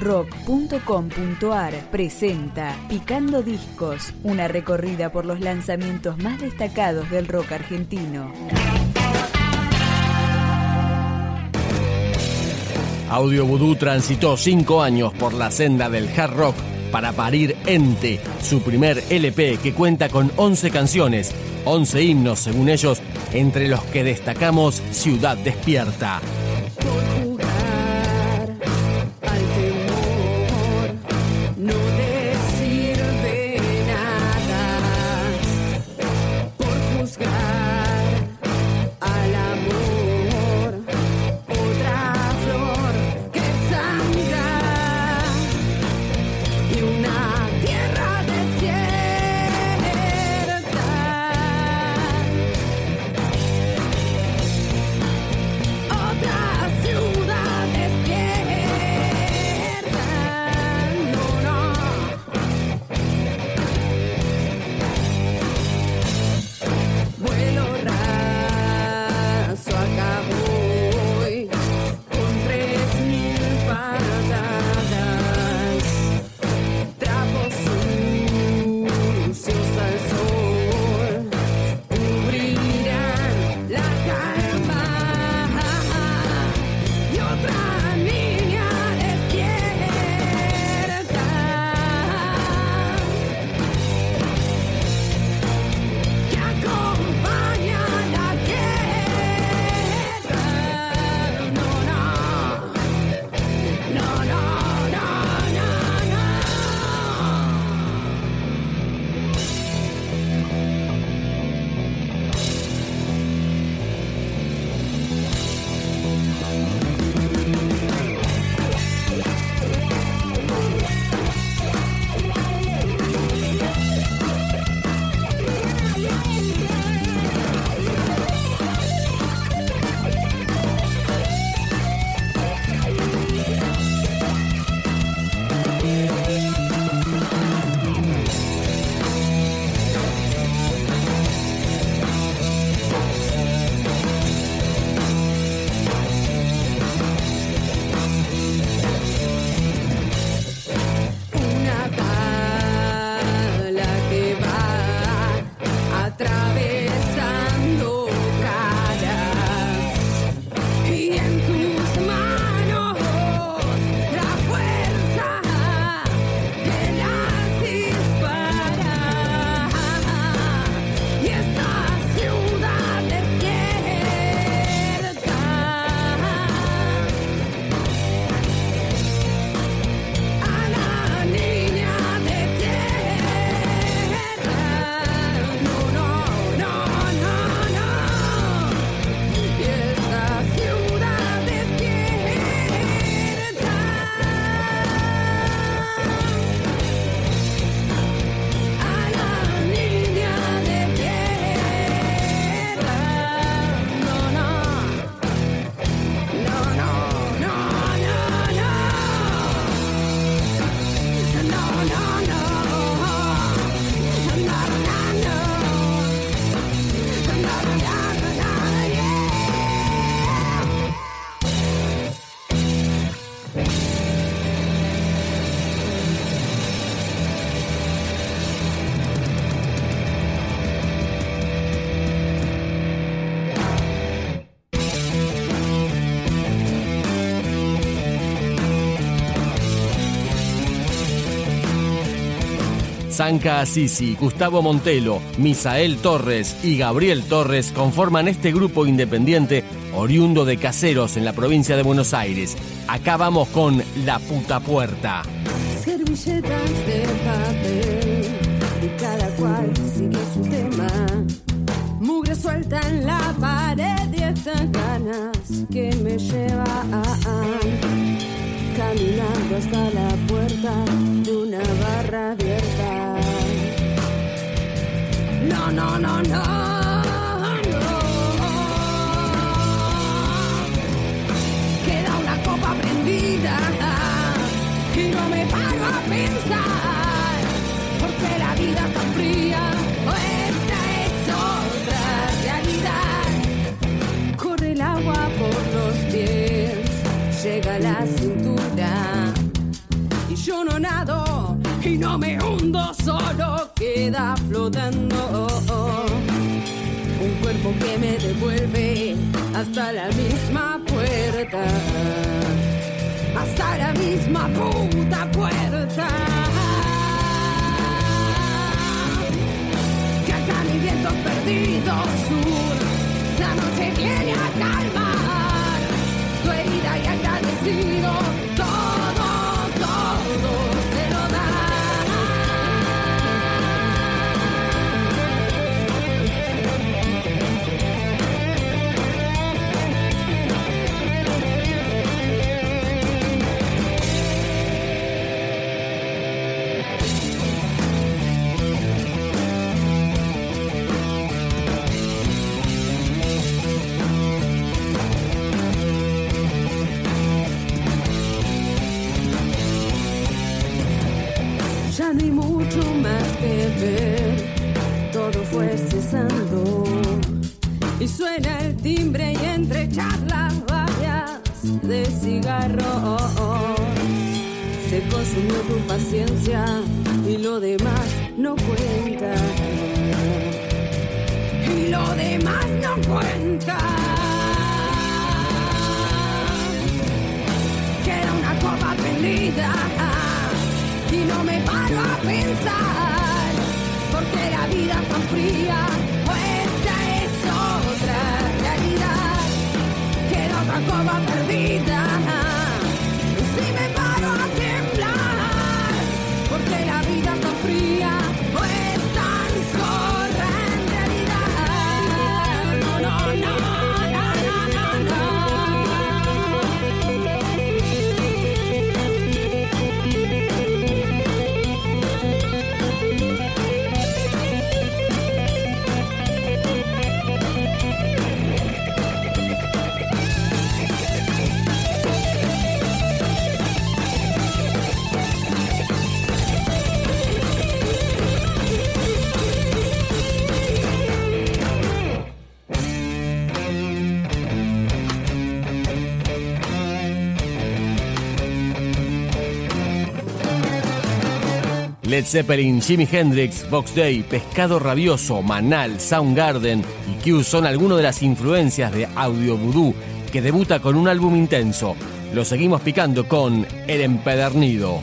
rock.com.ar presenta Picando Discos, una recorrida por los lanzamientos más destacados del rock argentino. Audio Voodoo transitó cinco años por la senda del hard rock para parir Ente, su primer LP que cuenta con 11 canciones, 11 himnos según ellos, entre los que destacamos Ciudad Despierta. Zanca Assisi, Gustavo Montelo, Misael Torres y Gabriel Torres conforman este grupo independiente oriundo de Caseros en la provincia de Buenos Aires. Acá vamos con La Puta Puerta. Servilletas de papel y cada cual sigue su tema. Mugre suelta en la pared y estas ganas que me lleva a caminando hasta la puerta de una barra abierta. No, no, no, no. Queda una copa prendida y no me paro a pensar porque la vida tan fría. Esta es otra realidad. Corre el agua por los pies, llega la cintura y no me hundo, solo queda flotando. Un cuerpo que me devuelve hasta la misma puerta, hasta la misma puta puerta. Que acá mi viento perdido sur, la noche viene a calmar. Tu herida y agradecido y suena el timbre y entre charlas varias de cigarro. Se consumió tu paciencia y lo demás no cuenta. Y lo demás no cuenta. Queda una copa prendida y no me paro a pensar porque la vida tan fría. estaba perdida. Led Zeppelin, Jimi Hendrix, Box Day, Pescado Rabioso, Manal, Soundgarden y Q son algunas de las influencias de Audio Voodoo que debuta con un álbum intenso. Lo seguimos picando con El Empedernido.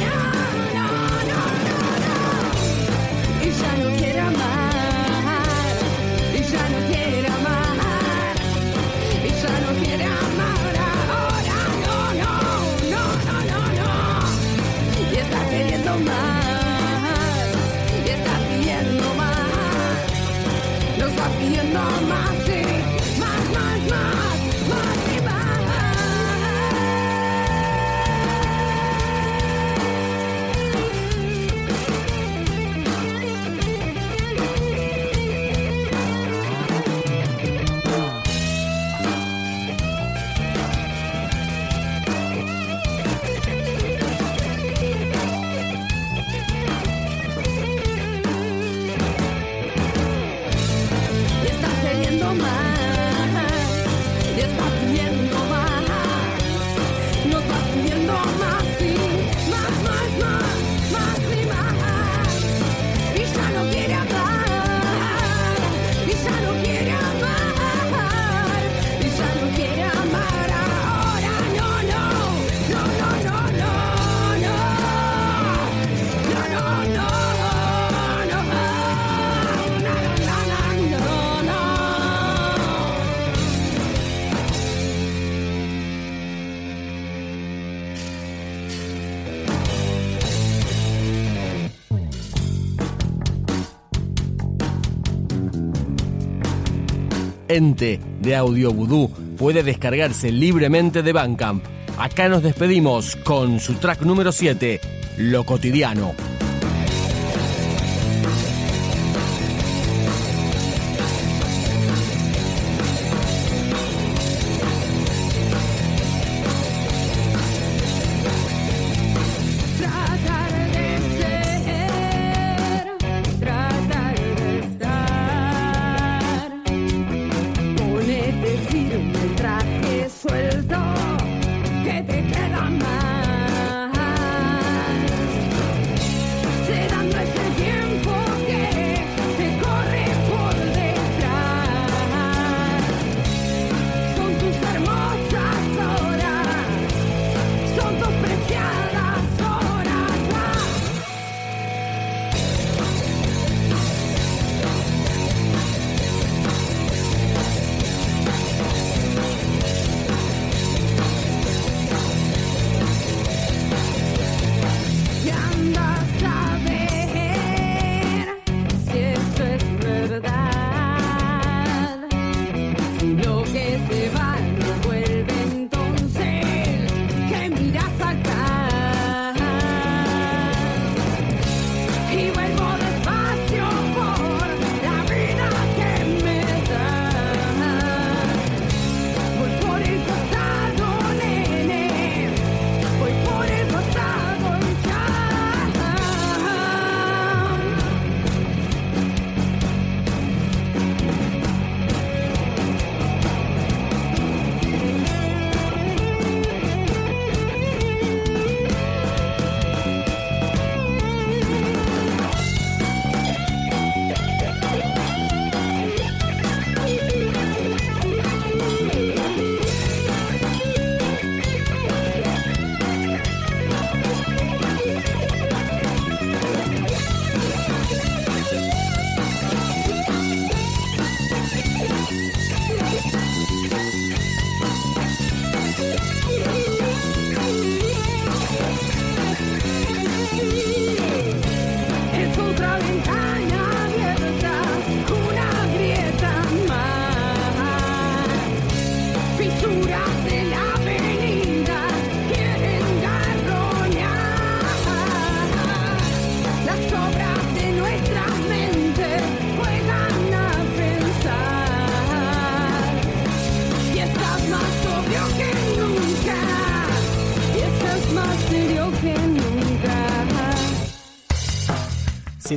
Ente de Audio Voodoo puede descargarse libremente de Bandcamp. Acá nos despedimos con su track número 7, Lo cotidiano.